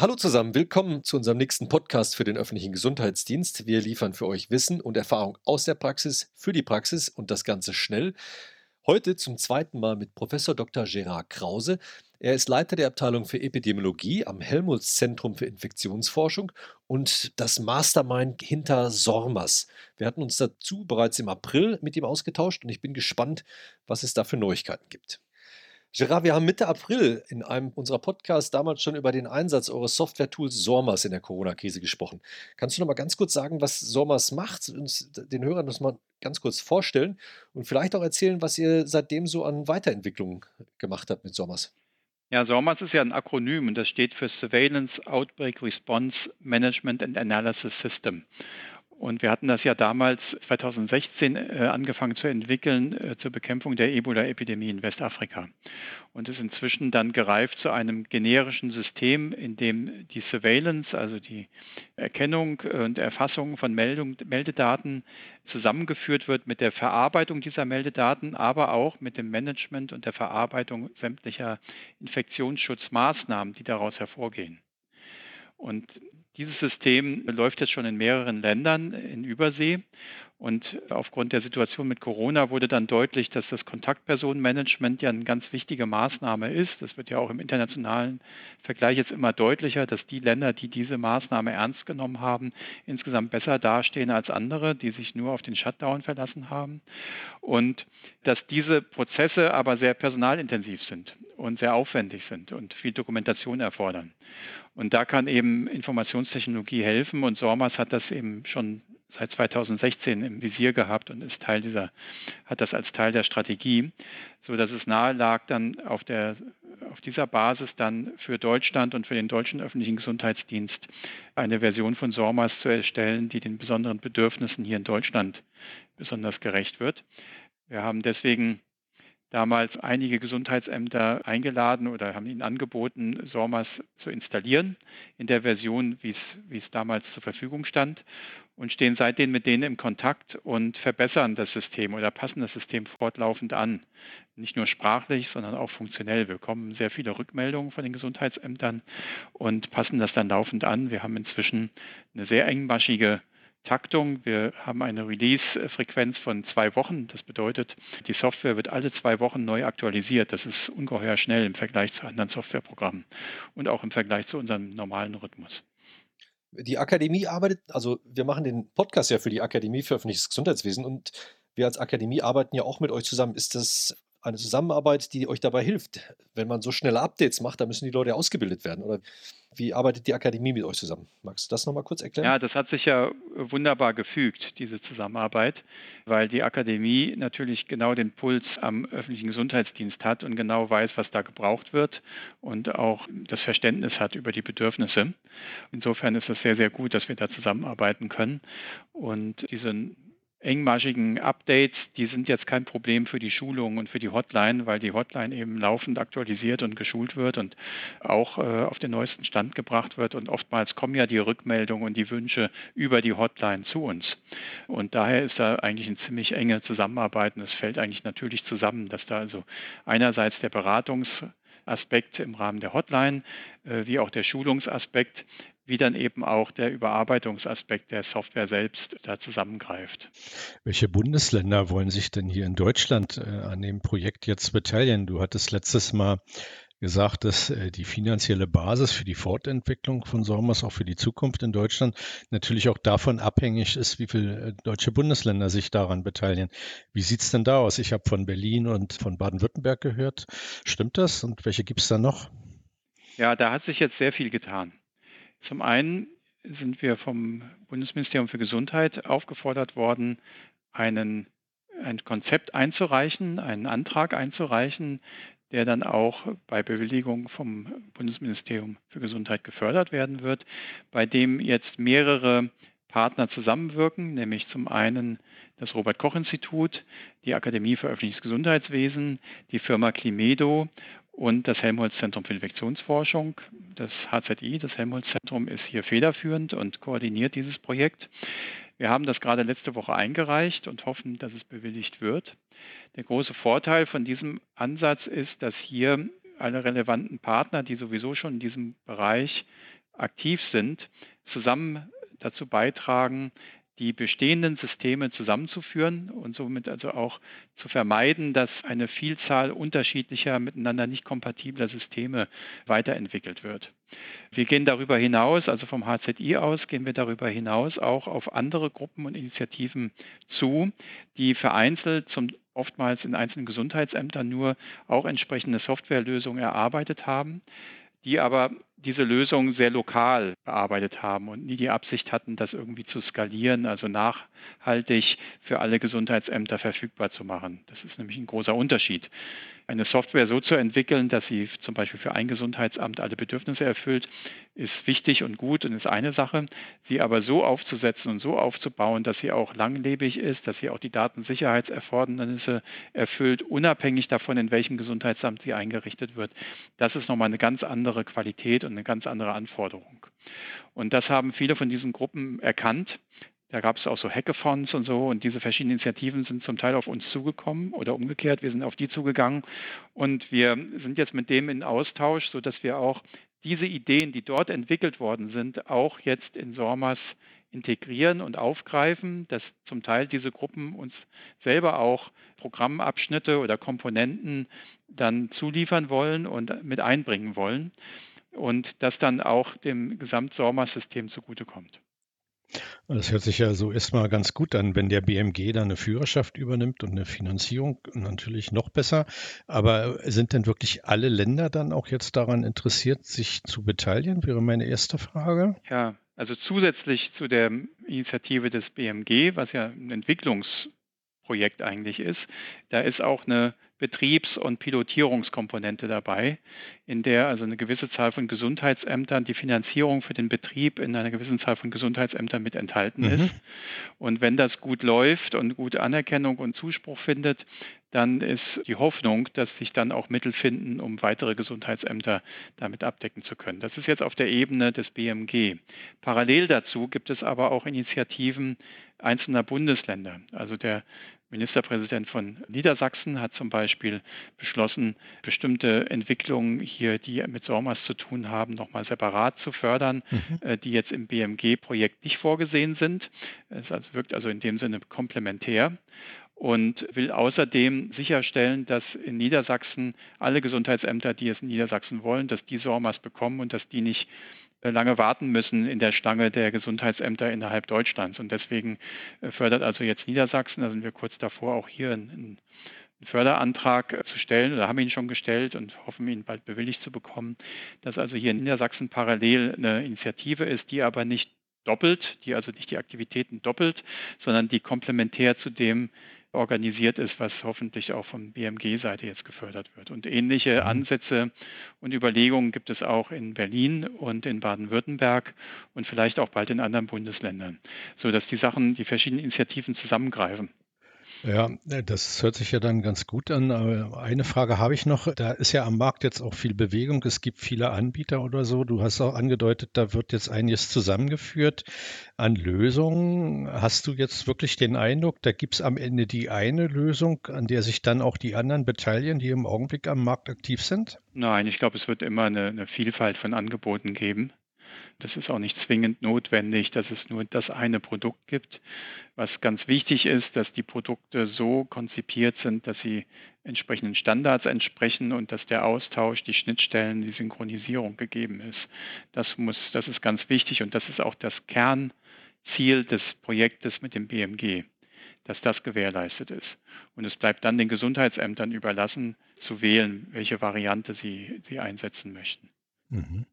Hallo zusammen, willkommen zu unserem nächsten Podcast für den öffentlichen Gesundheitsdienst. Wir liefern für euch Wissen und Erfahrung aus der Praxis für die Praxis und das Ganze schnell. Heute zum zweiten Mal mit Professor Dr. Gerard Krause. Er ist Leiter der Abteilung für Epidemiologie am Helmholtz Zentrum für Infektionsforschung und das Mastermind hinter SORMAS. Wir hatten uns dazu bereits im April mit ihm ausgetauscht und ich bin gespannt, was es da für Neuigkeiten gibt. Gerard, wir haben Mitte April in einem unserer Podcasts damals schon über den Einsatz eures Software-Tools SORMAS in der Corona-Krise gesprochen. Kannst du noch mal ganz kurz sagen, was SORMAS macht, uns den Hörern das mal ganz kurz vorstellen und vielleicht auch erzählen, was ihr seitdem so an Weiterentwicklungen gemacht habt mit SORMAS? Ja, SORMAS ist ja ein Akronym und das steht für Surveillance Outbreak Response Management and Analysis System. Und wir hatten das ja damals 2016 äh, angefangen zu entwickeln äh, zur Bekämpfung der Ebola-Epidemie in Westafrika. Und ist inzwischen dann gereift zu einem generischen System, in dem die Surveillance, also die Erkennung und Erfassung von Meldung, Meldedaten zusammengeführt wird mit der Verarbeitung dieser Meldedaten, aber auch mit dem Management und der Verarbeitung sämtlicher Infektionsschutzmaßnahmen, die daraus hervorgehen. Und dieses System läuft jetzt schon in mehreren Ländern in Übersee. Und aufgrund der Situation mit Corona wurde dann deutlich, dass das Kontaktpersonenmanagement ja eine ganz wichtige Maßnahme ist. Das wird ja auch im internationalen Vergleich jetzt immer deutlicher, dass die Länder, die diese Maßnahme ernst genommen haben, insgesamt besser dastehen als andere, die sich nur auf den Shutdown verlassen haben. Und dass diese Prozesse aber sehr personalintensiv sind und sehr aufwendig sind und viel Dokumentation erfordern. Und da kann eben Informationstechnologie helfen und SORMAS hat das eben schon seit 2016 im Visier gehabt und ist Teil dieser, hat das als Teil der Strategie, so dass es nahe lag, dann auf der auf dieser Basis dann für Deutschland und für den deutschen öffentlichen Gesundheitsdienst eine Version von SORMAS zu erstellen, die den besonderen Bedürfnissen hier in Deutschland besonders gerecht wird. Wir haben deswegen damals einige Gesundheitsämter eingeladen oder haben ihnen angeboten, SORMAS zu installieren in der Version, wie es, damals zur Verfügung stand und stehen seitdem mit denen im Kontakt und verbessern das System oder passen das System fortlaufend an. Nicht nur sprachlich, sondern auch funktionell. Wir bekommen sehr viele Rückmeldungen von den Gesundheitsämtern und passen das dann laufend an. Wir haben inzwischen eine sehr engmaschige Taktung. Wir haben eine Release-Frequenz von zwei Wochen. Das bedeutet, die Software wird alle zwei Wochen neu aktualisiert. Das ist ungeheuer schnell im Vergleich zu anderen Softwareprogrammen und auch im Vergleich zu unserem normalen Rhythmus. Die Akademie arbeitet, also wir machen den Podcast ja für die Akademie für öffentliches Gesundheitswesen und wir als Akademie arbeiten ja auch mit euch zusammen. Ist das eine Zusammenarbeit, die euch dabei hilft? Wenn man so schnelle Updates macht, dann müssen die Leute ausgebildet werden. Oder wie arbeitet die Akademie mit euch zusammen? Magst du das nochmal kurz erklären? Ja, das hat sich ja wunderbar gefügt, diese Zusammenarbeit, weil die Akademie natürlich genau den Puls am öffentlichen Gesundheitsdienst hat und genau weiß, was da gebraucht wird und auch das Verständnis hat über die Bedürfnisse. Insofern ist es sehr, sehr gut, dass wir da zusammenarbeiten können. Und diese engmaschigen Updates, die sind jetzt kein Problem für die Schulung und für die Hotline, weil die Hotline eben laufend aktualisiert und geschult wird und auch äh, auf den neuesten Stand gebracht wird. Und oftmals kommen ja die Rückmeldungen und die Wünsche über die Hotline zu uns. Und daher ist da eigentlich eine ziemlich enge Zusammenarbeit und es fällt eigentlich natürlich zusammen, dass da also einerseits der Beratungs Aspekt im Rahmen der Hotline, äh, wie auch der Schulungsaspekt, wie dann eben auch der Überarbeitungsaspekt der Software selbst da zusammengreift. Welche Bundesländer wollen sich denn hier in Deutschland äh, an dem Projekt jetzt beteiligen? Du hattest letztes Mal gesagt, dass äh, die finanzielle Basis für die Fortentwicklung von SORMAS auch für die Zukunft in Deutschland natürlich auch davon abhängig ist, wie viele deutsche Bundesländer sich daran beteiligen. Wie sieht es denn da aus? Ich habe von Berlin und von Baden-Württemberg gehört. Stimmt das? Und welche gibt es da noch? Ja, da hat sich jetzt sehr viel getan. Zum einen sind wir vom Bundesministerium für Gesundheit aufgefordert worden, einen, ein Konzept einzureichen, einen Antrag einzureichen, der dann auch bei Bewilligung vom Bundesministerium für Gesundheit gefördert werden wird, bei dem jetzt mehrere Partner zusammenwirken, nämlich zum einen das Robert Koch Institut, die Akademie für öffentliches Gesundheitswesen, die Firma Climedo und das Helmholtz-Zentrum für Infektionsforschung. Das HZI, das Helmholtz-Zentrum, ist hier federführend und koordiniert dieses Projekt. Wir haben das gerade letzte Woche eingereicht und hoffen, dass es bewilligt wird. Der große Vorteil von diesem Ansatz ist, dass hier alle relevanten Partner, die sowieso schon in diesem Bereich aktiv sind, zusammen dazu beitragen, die bestehenden Systeme zusammenzuführen und somit also auch zu vermeiden, dass eine Vielzahl unterschiedlicher, miteinander nicht kompatibler Systeme weiterentwickelt wird. Wir gehen darüber hinaus, also vom HZI aus, gehen wir darüber hinaus auch auf andere Gruppen und Initiativen zu, die vereinzelt zum oftmals in einzelnen Gesundheitsämtern nur auch entsprechende Softwarelösungen erarbeitet haben die aber diese Lösung sehr lokal bearbeitet haben und nie die Absicht hatten, das irgendwie zu skalieren, also nachhaltig für alle Gesundheitsämter verfügbar zu machen. Das ist nämlich ein großer Unterschied eine Software so zu entwickeln, dass sie zum Beispiel für ein Gesundheitsamt alle Bedürfnisse erfüllt, ist wichtig und gut und ist eine Sache. Sie aber so aufzusetzen und so aufzubauen, dass sie auch langlebig ist, dass sie auch die Datensicherheitserfordernisse erfüllt, unabhängig davon, in welchem Gesundheitsamt sie eingerichtet wird, das ist nochmal eine ganz andere Qualität eine ganz andere Anforderung. Und das haben viele von diesen Gruppen erkannt da gab es auch so Hackathons und so und diese verschiedenen Initiativen sind zum Teil auf uns zugekommen oder umgekehrt. Wir sind auf die zugegangen und wir sind jetzt mit dem in Austausch, sodass wir auch diese Ideen, die dort entwickelt worden sind, auch jetzt in SORMAS integrieren und aufgreifen, dass zum Teil diese Gruppen uns selber auch Programmabschnitte oder Komponenten dann zuliefern wollen und mit einbringen wollen und das dann auch dem Gesamt-SORMAS-System zugutekommt. Das hört sich ja so erstmal ganz gut an, wenn der BMG dann eine Führerschaft übernimmt und eine Finanzierung natürlich noch besser. Aber sind denn wirklich alle Länder dann auch jetzt daran interessiert, sich zu beteiligen? Wäre meine erste Frage. Ja, also zusätzlich zu der Initiative des BMG, was ja ein Entwicklungsprojekt eigentlich ist, da ist auch eine Betriebs- und Pilotierungskomponente dabei, in der also eine gewisse Zahl von Gesundheitsämtern die Finanzierung für den Betrieb in einer gewissen Zahl von Gesundheitsämtern mit enthalten mhm. ist. Und wenn das gut läuft und gute Anerkennung und Zuspruch findet, dann ist die Hoffnung, dass sich dann auch Mittel finden, um weitere Gesundheitsämter damit abdecken zu können. Das ist jetzt auf der Ebene des BMG. Parallel dazu gibt es aber auch Initiativen einzelner Bundesländer. Also der Ministerpräsident von Niedersachsen hat zum Beispiel beschlossen, bestimmte Entwicklungen hier, die mit SORMAS zu tun haben, nochmal separat zu fördern, mhm. Äh, die jetzt im BMG-Projekt nicht vorgesehen sind. Es wirkt also in dem Sinne komplementär und will außerdem sicherstellen, dass in Niedersachsen alle Gesundheitsämter, die es in Niedersachsen wollen, dass die SORMAS bekommen und dass die nicht lange warten müssen in der Stange der Gesundheitsämter innerhalb Deutschlands. Und deswegen äh, fördert also jetzt Niedersachsen, da sind wir kurz davor, auch hier einen Förderantrag äh, zu stellen oder haben ihn schon gestellt und hoffen, ihn bald bewilligt zu bekommen, dass also hier in Niedersachsen parallel eine Initiative ist, die aber nicht doppelt, die also nicht die Aktivitäten doppelt, sondern die komplementär zu dem organisiert ist, was hoffentlich auch von BMG-Seite jetzt gefördert wird. Und ähnliche mhm. Ansätze und Überlegungen gibt es auch in Berlin und in Baden-Württemberg und vielleicht auch bald in anderen Bundesländern, sodass die Sachen, die verschiedenen Initiativen zusammengreifen. Ja, äh, das hört sich ja dann ganz gut an. Aber eine Frage habe ich noch. Da ist ja am Markt jetzt auch viel Bewegung. Es gibt viele Anbieter oder so. Du hast auch angedeutet, da wird jetzt einiges zusammengeführt an Lösungen. Hast du jetzt wirklich den Eindruck, da gibt es am Ende die eine Lösung, an der sich dann auch die anderen beteiligen, die im Augenblick am Markt aktiv sind? Nein, ich glaube, es wird immer eine, eine Vielfalt von Angeboten geben. Das ist auch nicht zwingend notwendig, dass es nur das eine Produkt gibt. Was ganz wichtig ist, dass die Produkte so konzipiert sind, dass sie entsprechenden Standards entsprechen und dass der Austausch, die Schnittstellen, die Synchronisierung gegeben ist. Das muss, das ist ganz wichtig und das ist auch das Kernziel des Projektes mit dem BMG, dass das gewährleistet ist. Und es bleibt dann den Gesundheitsämtern überlassen, zu wählen, welche Variante sie, sie einsetzen möchten. Mhm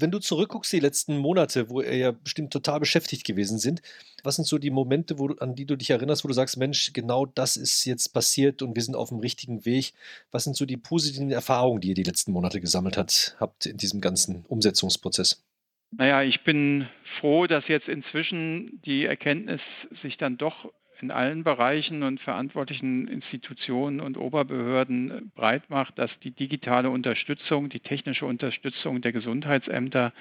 wenn du zurückguckst, die letzten Monate, wo ihr ja bestimmt total beschäftigt gewesen sind, was sind so die Momente, wo, an die du dich erinnerst, wo du sagst, Mensch, genau das ist jetzt passiert und wir sind auf dem richtigen Weg? Was sind so die positiven Erfahrungen, die ihr die letzten Monate gesammelt hat, habt in diesem ganzen Umsetzungsprozess? Naja, ich bin froh, dass jetzt inzwischen die Erkenntnis sich dann doch in allen Bereichen und verantwortlichen Institutionen und Oberbehörden breit macht, dass die digitale Unterstützung, die technische Unterstützung der Gesundheitsämter,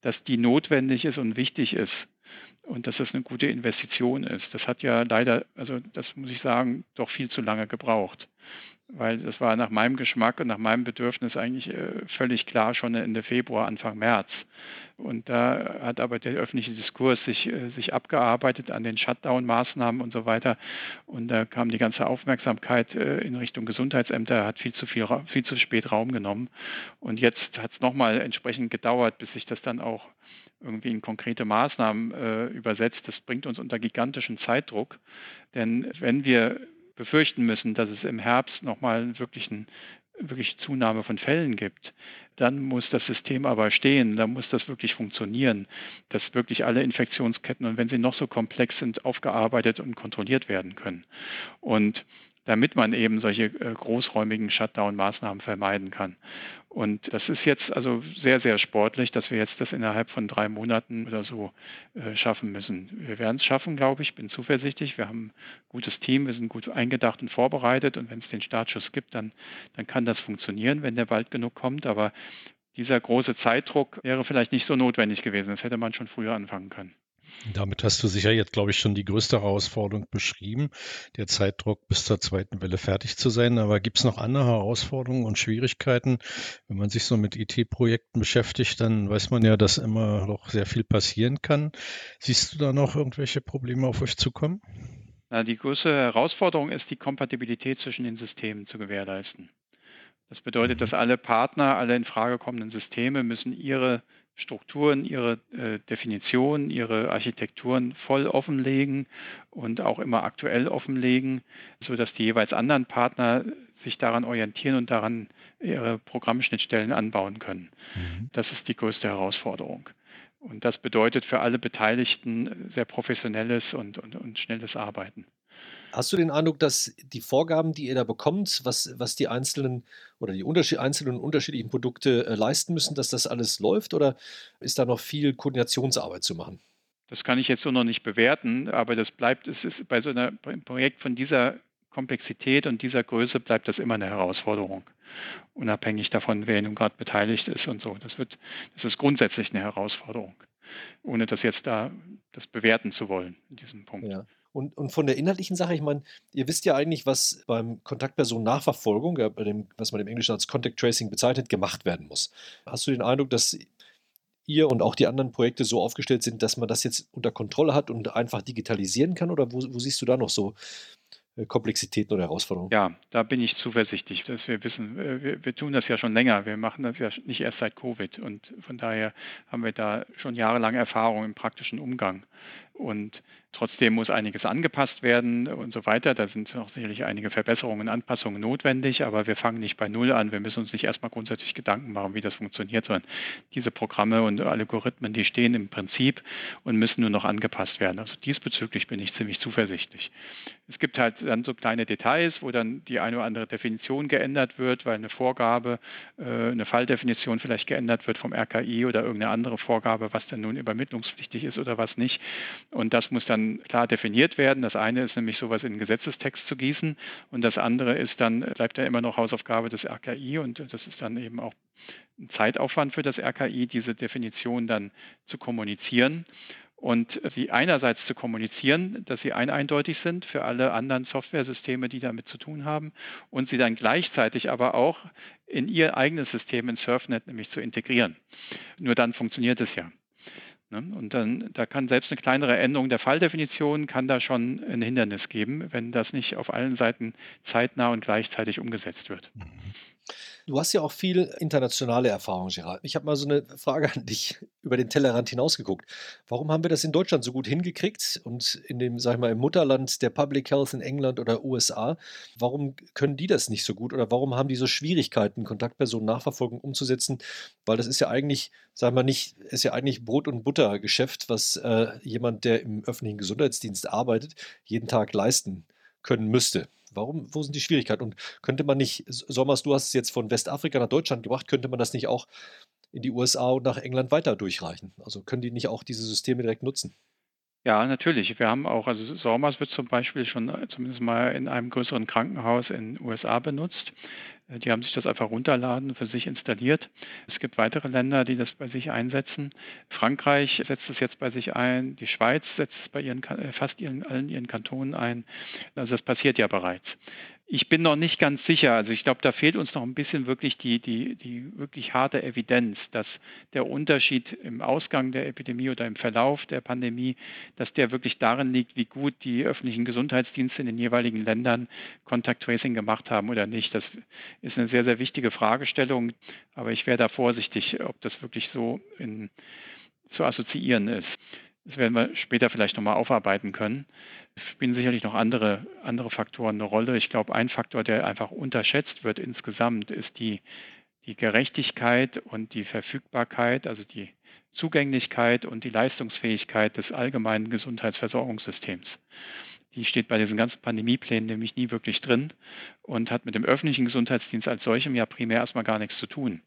dass die notwendig ist und wichtig ist und dass das eine gute Investition ist. Das hat ja leider, also das muss ich sagen, doch viel zu lange gebraucht. Weil das war nach meinem Geschmack und nach meinem Bedürfnis eigentlich äh, völlig klar schon Ende Februar, Anfang März. Und da hat aber der öffentliche Diskurs sich, äh, sich abgearbeitet an den Shutdown-Maßnahmen und so weiter. Und da kam die ganze Aufmerksamkeit äh, in Richtung Gesundheitsämter, hat viel zu viel, viel zu spät Raum genommen. Und jetzt hat es nochmal entsprechend gedauert, bis sich das dann auch irgendwie in konkrete Maßnahmen übersetzt. Das bringt uns unter gigantischen Zeitdruck. Denn wenn wir befürchten müssen, dass es im Herbst nochmal wirklich eine wirklich Zunahme von Fällen gibt, dann muss das System aber stehen, dann muss das wirklich funktionieren, dass wirklich alle Infektionsketten und wenn sie noch so komplex sind, aufgearbeitet und kontrolliert werden können. Und damit man eben solche äh, großräumigen Shutdown-Maßnahmen vermeiden kann. Und das ist jetzt also sehr, sehr sportlich, dass wir jetzt das innerhalb von drei Monaten oder so äh, schaffen müssen. Wir werden es schaffen, glaube ich, bin zuversichtlich. Wir haben ein gutes Team, wir sind gut eingedacht und vorbereitet und wenn es den Startschuss gibt, dann, dann kann das funktionieren, wenn der bald genug kommt. Aber dieser große Zeitdruck wäre vielleicht nicht so notwendig gewesen. Das hätte man schon früher anfangen können. Damit hast du sicher jetzt, glaube ich, schon die größte Herausforderung beschrieben, der Zeitdruck bis zur zweiten Welle fertig zu sein. Aber gibt es noch andere Herausforderungen und Schwierigkeiten? Wenn man sich so mit IT-Projekten beschäftigt, dann weiß man ja, dass immer noch sehr viel passieren kann. Siehst du da noch irgendwelche Probleme auf euch zukommen? Na, die größte Herausforderung ist, die Kompatibilität zwischen den Systemen zu gewährleisten. Das bedeutet, dass alle Partner, alle in Frage kommenden Systeme müssen ihre Strukturen, ihre äh, Definitionen, ihre Architekturen voll offenlegen und auch immer aktuell offenlegen, sodass die jeweils anderen Partner sich daran orientieren und daran ihre Programmschnittstellen anbauen können. Mhm. Das ist die größte Herausforderung. Und das bedeutet für alle Beteiligten sehr professionelles und, und, und schnelles Arbeiten. Hast du den Eindruck, dass die Vorgaben, die ihr da bekommt, was, was die einzelnen oder die unterschied einzelnen unterschiedlichen Produkte äh, leisten müssen, dass das alles läuft oder ist da noch viel Koordinationsarbeit zu machen? Das kann ich jetzt so noch nicht bewerten, aber das bleibt, es ist bei so einem Projekt von dieser Komplexität und dieser Größe bleibt das immer eine Herausforderung, unabhängig davon, wer nun gerade beteiligt ist und so. Das wird, das ist grundsätzlich eine Herausforderung, ohne das jetzt da das bewerten zu wollen in diesem Punkt. Ja. Und, und von der inhaltlichen Sache, ich meine, ihr wisst ja eigentlich, was beim bei dem, was man im Englischen als Contact Tracing bezeichnet, gemacht werden muss. Hast du den Eindruck, dass ihr und auch die anderen Projekte so aufgestellt sind, dass man das jetzt unter Kontrolle hat und einfach digitalisieren kann? Oder wo, wo siehst du da noch so äh, Komplexitäten oder Herausforderungen? Ja, da bin ich zuversichtlich, dass wir wissen, äh, wir, wir, tun das ja schon länger. Wir machen das ja nicht erst seit Covid und von daher haben wir da schon jahrelang Erfahrung im praktischen Umgang. Und trotzdem muss einiges angepasst werden und so weiter. Da sind noch sicherlich einige Verbesserungen, Anpassungen notwendig, aber wir fangen nicht bei Null an. Wir müssen uns nicht erstmal grundsätzlich Gedanken machen, wie das funktioniert, sondern diese Programme und Algorithmen, die stehen im Prinzip und müssen nur noch angepasst werden. Also diesbezüglich bin ich ziemlich zuversichtlich. Es gibt halt dann so kleine Details, wo dann die eine oder andere Definition geändert wird, weil eine Vorgabe, äh, eine Falldefinition vielleicht geändert wird vom RKI oder irgendeine andere Vorgabe, was denn nun übermittlungspflichtig ist oder was nicht. Und das muss dann klar definiert werden. Das eine ist nämlich sowas in den Gesetzestext zu gießen und das andere ist dann, bleibt ja immer noch Hausaufgabe des RKI und das ist dann eben auch ein Zeitaufwand für das RKI, diese Definition dann zu kommunizieren und sie einerseits zu kommunizieren, dass sie eindeutig sind für alle anderen Softwaresysteme, die damit zu tun haben, und sie dann gleichzeitig aber auch in ihr eigenes System in Surfnet nämlich zu integrieren. Nur dann funktioniert es ja. Ne? Und dann, da kann selbst eine kleinere Änderung der Falldefinition kann da schon ein Hindernis geben, wenn das nicht auf allen Seiten zeitnah und gleichzeitig umgesetzt wird. Mhm. Du hast ja auch viel internationale Erfahrung, Gerald. Ich habe mal so eine Frage an dich über den Tellerrand hinausgeguckt. Warum haben wir das in Deutschland so gut hingekriegt und in dem, sag ich mal, im Mutterland der Public Health in England oder USA, warum können die das nicht so gut oder warum haben die so Schwierigkeiten, Kontaktpersonen-Nachverfolgung umzusetzen? Weil das ist ja eigentlich, sagen wir nicht, ist ja eigentlich Brot- und Buttergeschäft, was äh, jemand, der im öffentlichen Gesundheitsdienst arbeitet, jeden Tag leisten können müsste. Warum, wo sind die Schwierigkeiten? Und könnte man nicht, Sommers, du hast es jetzt von Westafrika nach Deutschland gebracht, könnte man das nicht auch in die USA und nach England weiter durchreichen? Also können die nicht auch diese Systeme direkt nutzen? Ja, natürlich. Wir haben auch, also Sommers wird zum Beispiel schon äh, zumindest mal in einem größeren Krankenhaus in den USA benutzt. Äh, die haben sich das einfach runterladen, für sich installiert. Es gibt weitere Länder, die das bei sich einsetzen. Frankreich setzt es jetzt bei sich ein. Die Schweiz setzt es bei ihren, äh, fast ihren, allen ihren Kantonen ein. Also das passiert ja bereits. Ich bin noch nicht ganz sicher. Also ich glaube, da fehlt uns noch ein bisschen wirklich die, die, die wirklich harte Evidenz, dass der Unterschied im Ausgang der Epidemie oder im Verlauf der Pandemie, dass der wirklich darin liegt, wie gut die öffentlichen Gesundheitsdienste in den jeweiligen Ländern Contact Tracing gemacht haben oder nicht. Das ist eine sehr, sehr wichtige Fragestellung. Aber ich wäre da vorsichtig, ob das wirklich so in, zu assoziieren ist. Das werden wir später vielleicht nochmal aufarbeiten können. Es spielen sicherlich noch andere, andere Faktoren eine Rolle. Ich glaube, ein Faktor, der einfach unterschätzt wird insgesamt, ist die, die Gerechtigkeit und die Verfügbarkeit, also die Zugänglichkeit und die Leistungsfähigkeit des allgemeinen Gesundheitsversorgungssystems. Die steht bei diesen ganzen Pandemieplänen nämlich nie wirklich drin und hat mit dem öffentlichen Gesundheitsdienst als solchem ja primär erstmal gar nichts zu tun.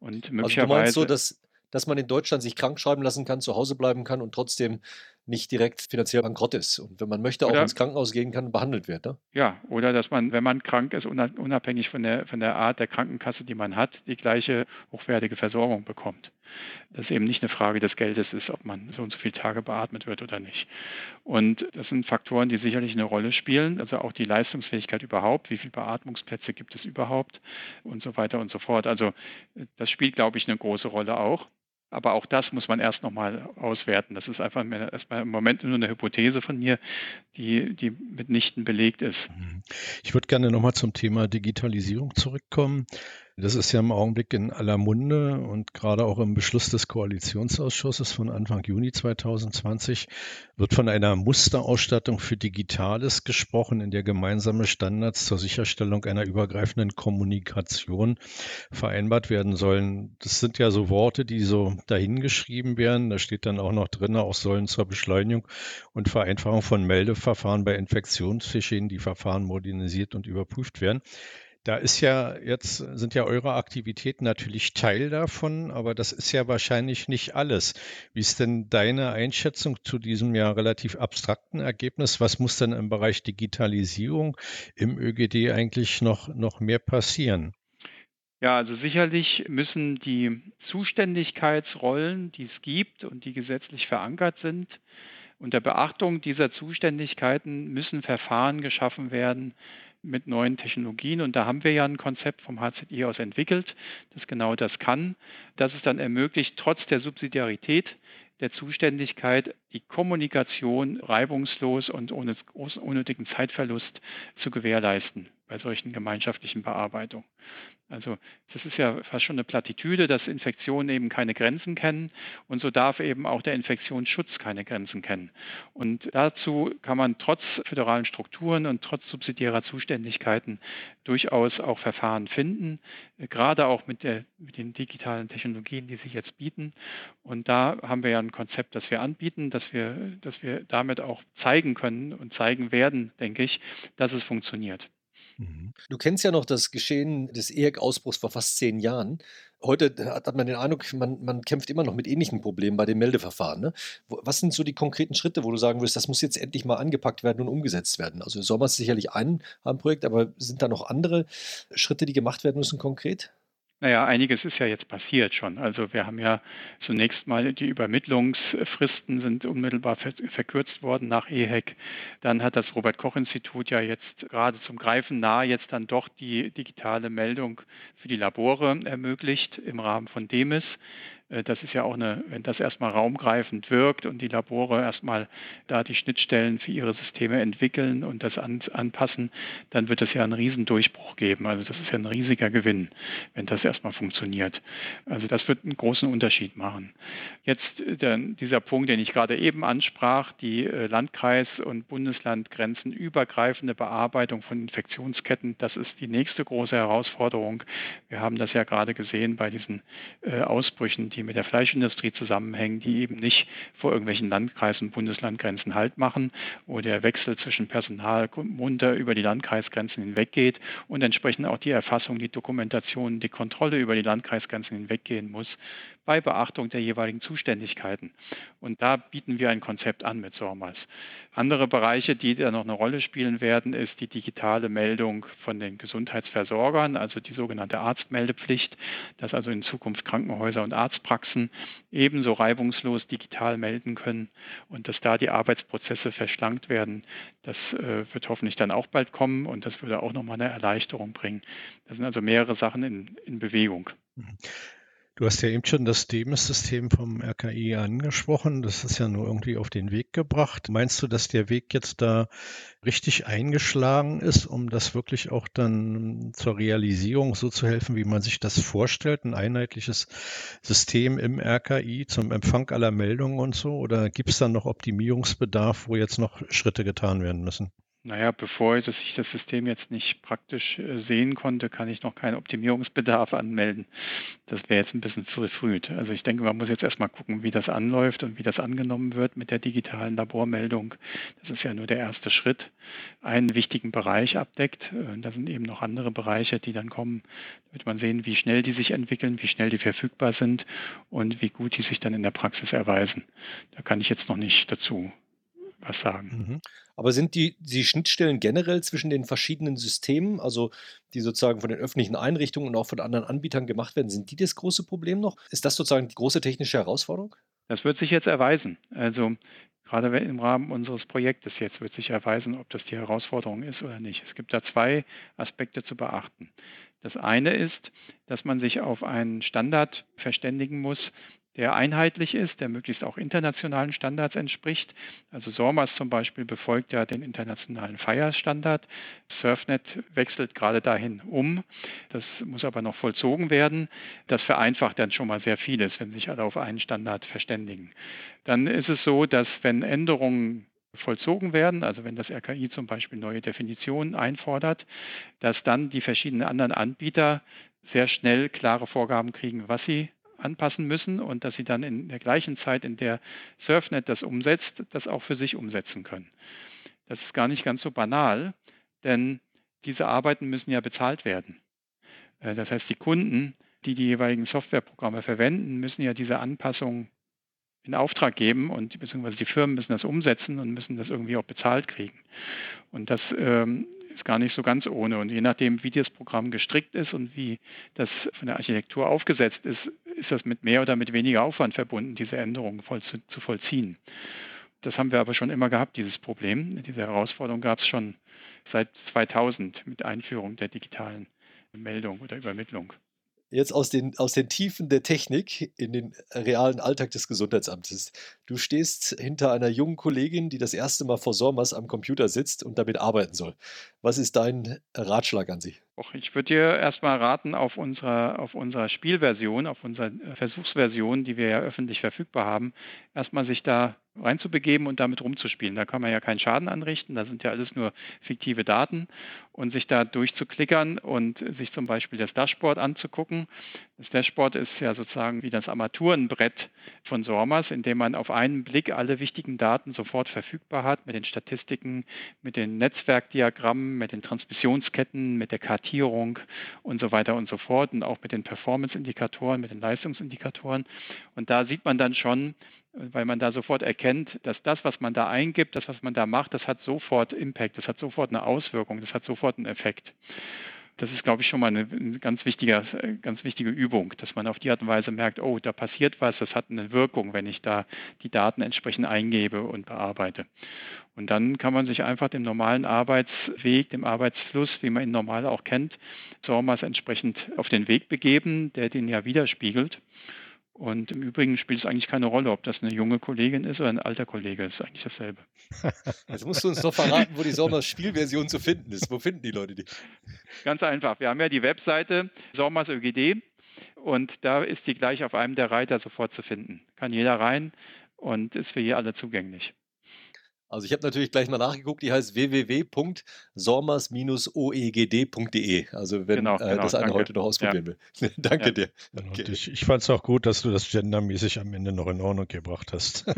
Und möglicherweise. Also du meinst so, dass, dass man in Deutschland sich krank schreiben lassen kann, zu Hause bleiben kann und trotzdem nicht direkt finanziell bankrott ist und wenn man möchte, auch oder, ins Krankenhaus gehen kann, behandelt wird. Ne? Ja, oder dass man, wenn man krank ist, unabhängig von der, von der Art der Krankenkasse, die man hat, die gleiche hochwertige Versorgung bekommt. Dass eben nicht eine Frage des Geldes ist, ob man so und so viele Tage beatmet wird oder nicht. Und das sind Faktoren, die sicherlich eine Rolle spielen, also auch die Leistungsfähigkeit überhaupt, wie viele Beatmungsplätze gibt es überhaupt und so weiter und so fort. Also das spielt, glaube ich, eine große Rolle auch. Aber auch das muss man erst nochmal auswerten. Das ist einfach erstmal im Moment nur eine Hypothese von mir, die, die mitnichten belegt ist. Mhm. Ich würde gerne nochmal zum Thema Digitalisierung zurückkommen. Das ist ja im Augenblick in aller Munde und gerade auch im Beschluss des Koalitionsausschusses von Anfang Juni 2020 wird von einer Musterausstattung für Digitales gesprochen, in der gemeinsame Standards zur Sicherstellung einer übergreifenden Kommunikation vereinbart werden sollen. Das sind ja so Worte, die so dahingeschrieben werden. Da steht dann auch noch drin, auch sollen zur Beschleunigung und Vereinfachung von Meldeverfahren bei Infektionsgeschehen die Verfahren modernisiert und überprüft werden. Da ist ja jetzt, sind ja eure Aktivitäten natürlich Teil davon, aber das ist ja wahrscheinlich nicht alles. Wie ist denn deine Einschätzung zu diesem ja relativ abstrakten Ergebnis? Was muss denn im Bereich Digitalisierung im ÖGD eigentlich noch, noch mehr passieren? Ja, also sicherlich müssen die Zuständigkeitsrollen, die es gibt und die gesetzlich verankert sind, unter Beachtung dieser Zuständigkeiten müssen Verfahren geschaffen werden, mit neuen Technologien. Und da haben wir ja ein Konzept vom HZI aus entwickelt, das genau das kann, dass es dann ermöglicht, trotz der Subsidiarität der Zuständigkeit die Kommunikation reibungslos und ohne großen unnötigen Zeitverlust zu gewährleisten bei solchen gemeinschaftlichen Bearbeitungen. Also das ist ja fast schon eine Plattitüde, dass Infektionen eben keine Grenzen kennen und so darf eben auch der Infektionsschutz keine Grenzen kennen. Und dazu kann man trotz föderalen Strukturen und trotz subsidiärer Zuständigkeiten durchaus auch Verfahren finden, gerade auch mit, der, mit den digitalen Technologien, die sich jetzt bieten. Und da haben wir ja ein Konzept, das wir anbieten, dass wir, dass wir damit auch zeigen können und zeigen werden, denke ich, dass es funktioniert. Mhm. Du kennst ja noch das Geschehen des EHEC-Ausbruchs vor fast zehn Jahren. Heute hat man den Eindruck, man, man kämpft immer noch mit ähnlichen Problemen bei den Meldeverfahren. Ne? Was sind so die konkreten Schritte, wo du sagen würdest, das muss jetzt endlich mal angepackt werden und umgesetzt werden? Also Sommer ist sicherlich ein, ein Projekt, aber sind da noch andere Schritte, die gemacht werden müssen konkret? Naja, einiges ist ja jetzt passiert schon. Also wir haben ja zunächst mal die Übermittlungsfristen sind unmittelbar verkürzt worden nach EHEC. Dann hat das Robert Koch Institut ja jetzt gerade zum Greifen nahe jetzt dann doch die digitale Meldung für die Labore ermöglicht im Rahmen von DEMIS. Äh, das ist ja auch eine, wenn das erstmal raumgreifend wirkt und die Labore erstmal da die Schnittstellen für ihre Systeme entwickeln und das an, anpassen, dann wird es ja einen Riesendurchbruch geben. Also das ist ja ein riesiger Gewinn, wenn das erstmal funktioniert. Also das wird einen großen Unterschied machen. Jetzt äh, der, dieser Punkt, den ich gerade eben ansprach, die äh, Landkreis- und Bundeslandgrenzen übergreifende Bearbeitung von Infektionsketten, das ist die nächste große Herausforderung. Wir haben das ja gerade gesehen bei diesen Ausbrüchen, die mit der Fleischindustrie zusammenhängen, die eben nicht vor irgendwelchen Landkreisen, Bundeslandgrenzen Halt machen, wo der Wechsel zwischen Personal munter über die Landkreisgrenzen hinweggeht und entsprechend auch die Erfassung, die Dokumentation, die Kontrolle über die Landkreisgrenzen hinweggehen muss bei Beachtung der jeweiligen Zuständigkeiten. Und da bieten wir ein Konzept an mit SORMAS. Andere Bereiche, die da noch eine Rolle spielen werden, ist die digitale Meldung von den Gesundheitsversorgern, also die sogenannte Arztmeldepflicht, dass also in Zukunft Krankenhäuser und Arztpraxen ebenso reibungslos digital melden können und dass da die Arbeitsprozesse verschlankt werden. Das äh, wird hoffentlich dann auch bald kommen und das würde auch nochmal eine Erleichterung bringen. Das sind also mehrere Sachen in, in Bewegung. Mhm. Du hast ja eben schon das Demis-System vom RKI angesprochen. Das ist ja nur irgendwie auf den Weg gebracht. Meinst du, dass der Weg jetzt da richtig eingeschlagen ist, um das wirklich auch dann zur Realisierung so zu helfen, wie man sich das vorstellt? Ein einheitliches System im RKI zum Empfang aller Meldungen und so? Oder gibt es dann noch Optimierungsbedarf, wo jetzt noch Schritte getan werden müssen? Naja, bevor ich das System jetzt nicht praktisch äh, sehen konnte, kann ich noch keinen Optimierungsbedarf anmelden. Das wäre jetzt ein bisschen zu früh. Also ich denke, man muss jetzt erstmal gucken, wie das anläuft und wie das angenommen wird mit der digitalen Labormeldung. Das ist ja nur der erste Schritt. Einen wichtigen Bereich abdeckt. Äh, da sind eben noch andere Bereiche, die dann kommen. Da wird man sehen, wie schnell die sich entwickeln, wie schnell die verfügbar sind und wie gut die sich dann in der Praxis erweisen. Da kann ich jetzt noch nicht dazu was sagen. Mhm. Aber sind die, die Schnittstellen generell zwischen den verschiedenen Systemen, also die sozusagen von den öffentlichen Einrichtungen und auch von anderen Anbietern gemacht werden, sind die das große Problem noch? Ist das sozusagen die große technische Herausforderung? Das wird sich jetzt erweisen. Also gerade im Rahmen unseres Projektes jetzt wird sich erweisen, ob das die Herausforderung ist oder nicht. Es gibt da zwei Aspekte zu beachten. Das eine ist, dass man sich auf einen Standard verständigen muss, der einheitlich ist, der möglichst auch internationalen Standards entspricht. Also SORMAS zum Beispiel befolgt ja den internationalen FIRE-Standard. Surfnet wechselt gerade dahin um. Das muss aber noch vollzogen werden. Das vereinfacht dann schon mal sehr vieles, wenn sich alle auf einen Standard verständigen. Dann ist es so, dass wenn Änderungen vollzogen werden, also wenn das RKI zum Beispiel neue Definitionen einfordert, dass dann die verschiedenen anderen Anbieter sehr schnell klare Vorgaben kriegen, was sie anpassen müssen und dass sie dann in der gleichen Zeit, in der Surfnet das umsetzt, das auch für sich umsetzen können. Das ist gar nicht ganz so banal, denn diese Arbeiten müssen ja bezahlt werden. Äh, das heißt, die Kunden, die die jeweiligen Softwareprogramme verwenden, müssen ja diese Anpassung in Auftrag geben und beziehungsweise die Firmen müssen das umsetzen und müssen das irgendwie auch bezahlt kriegen. Und das ähm, ist gar nicht so ganz ohne. Und je nachdem, wie das Programm gestrickt ist und wie das von der Architektur aufgesetzt ist, ist das mit mehr oder mit weniger Aufwand verbunden, diese Änderungen voll zu, zu vollziehen. Das haben wir aber schon immer gehabt, dieses Problem. Diese Herausforderung gab es schon seit 2000 mit Einführung der digitalen Meldung oder Übermittlung jetzt aus den, aus den Tiefen der Technik in den realen Alltag des Gesundheitsamtes. Du stehst hinter einer jungen Kollegin, die das erste Mal vor Sommers am Computer sitzt und damit arbeiten soll. Was ist dein Ratschlag an sie? Ich würde dir erstmal raten, auf unserer, auf unserer Spielversion, auf unserer Versuchsversion, die wir ja öffentlich verfügbar haben, erstmal sich da reinzubegeben und damit rumzuspielen. Da kann man ja keinen Schaden anrichten, da sind ja alles nur fiktive Daten und sich da durchzuklickern und sich zum Beispiel das Dashboard anzugucken. Das Dashboard ist ja sozusagen wie das Armaturenbrett von SORMAS, in dem man auf einen Blick alle wichtigen Daten sofort verfügbar hat, mit den Statistiken, mit den Netzwerkdiagrammen, mit den Transmissionsketten, mit der Kartierung und so weiter und so fort und auch mit den Performance-Indikatoren, mit den Leistungsindikatoren. Und da sieht man dann schon, weil man da sofort erkennt, dass das, was man da eingibt, das, was man da macht, das hat sofort Impact, das hat sofort eine Auswirkung, das hat sofort einen Effekt. Das ist, glaube ich, schon mal eine, ganz, wichtige, ganz wichtige Übung, dass man auf die Art und Weise merkt, oh, da passiert was, das hat eine Wirkung, wenn ich da die Daten entsprechend eingebe und bearbeite. Und dann kann man sich einfach dem normalen Arbeitsweg, dem Arbeitsfluss, wie man ihn normal auch kennt, SORMAS entsprechend auf den Weg begeben, der den ja widerspiegelt. Und im Übrigen spielt es eigentlich keine Rolle, ob das eine junge Kollegin ist oder ein alter Kollege, ist eigentlich dasselbe. Jetzt musst du uns doch verraten, wo die Sommers Spielversion zu finden ist. Wo finden die Leute die? Ganz einfach. Wir haben ja die Webseite Sommers ÖGD und da ist die gleich auf einem der Reiter sofort zu finden. Kann jeder rein und ist für hier alle zugänglich. Also ich habe natürlich gleich mal nachgeguckt, die heißt www.sormas-oegd.de. Also wenn genau, äh, genau, das eine danke. heute noch ausprobieren ja. will. danke ja. dir. Okay. Ich, ich fand es auch gut, dass du das gendermäßig am Ende noch in Ordnung gebracht hast.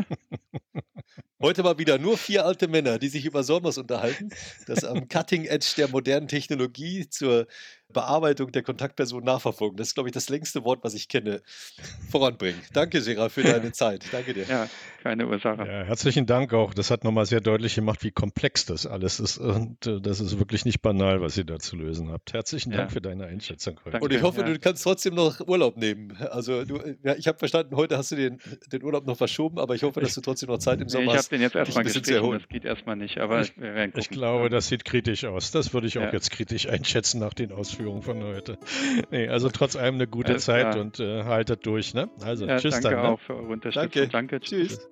Heute mal wieder nur vier alte Männer, die sich über Sormas unterhalten, das am Cutting Edge der modernen Technologie zur Bearbeitung der Kontaktperson nachverfolgen. Das ist, glaube ich, das längste Wort, was ich kenne, voranbringen. Danke, Gerard, für deine Zeit. Danke dir. Ja, keine Ursache. Ja, herzlichen Dank auch. Das hat nochmal sehr deutlich gemacht, wie komplex das alles ist. Und äh, das ist wirklich nicht banal, was ihr da zu lösen habt. Herzlichen Dank ja. für deine Einschätzung heute. Und ich hoffe, ja. du kannst trotzdem noch Urlaub nehmen. Also, du, ja, ich habe verstanden, heute hast du den, den Urlaub noch verschoben, aber ich hoffe, dass du trotzdem noch Zeit im Sommer nee, hast. Ich habe den jetzt erstmal gestrichen. Das geht erstmal nicht. Aber ich, ich glaube, das sieht kritisch aus. Das würde ich auch jetzt kritisch einschätzen nach den Ausführungen von heute. Nee, also trotz allem eine gute Alles Zeit klar. und äh, haltet durch. Ne? Also, tschüss danke dann. Danke ne? auch für eure Unterstützung. Danke. danke tschüss. tschüss.